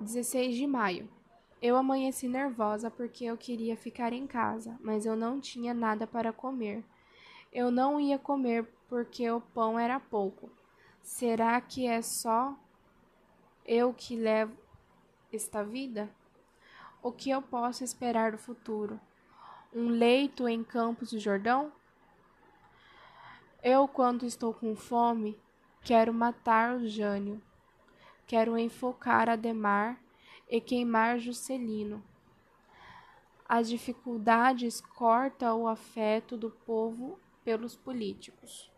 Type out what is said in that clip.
16 de maio. Eu amanheci nervosa porque eu queria ficar em casa, mas eu não tinha nada para comer. Eu não ia comer porque o pão era pouco. Será que é só eu que levo esta vida? O que eu posso esperar do futuro? Um leito em Campos do Jordão? Eu, quando estou com fome, quero matar o Jânio. Quero enfocar Ademar e queimar Juscelino. As dificuldades cortam o afeto do povo pelos políticos.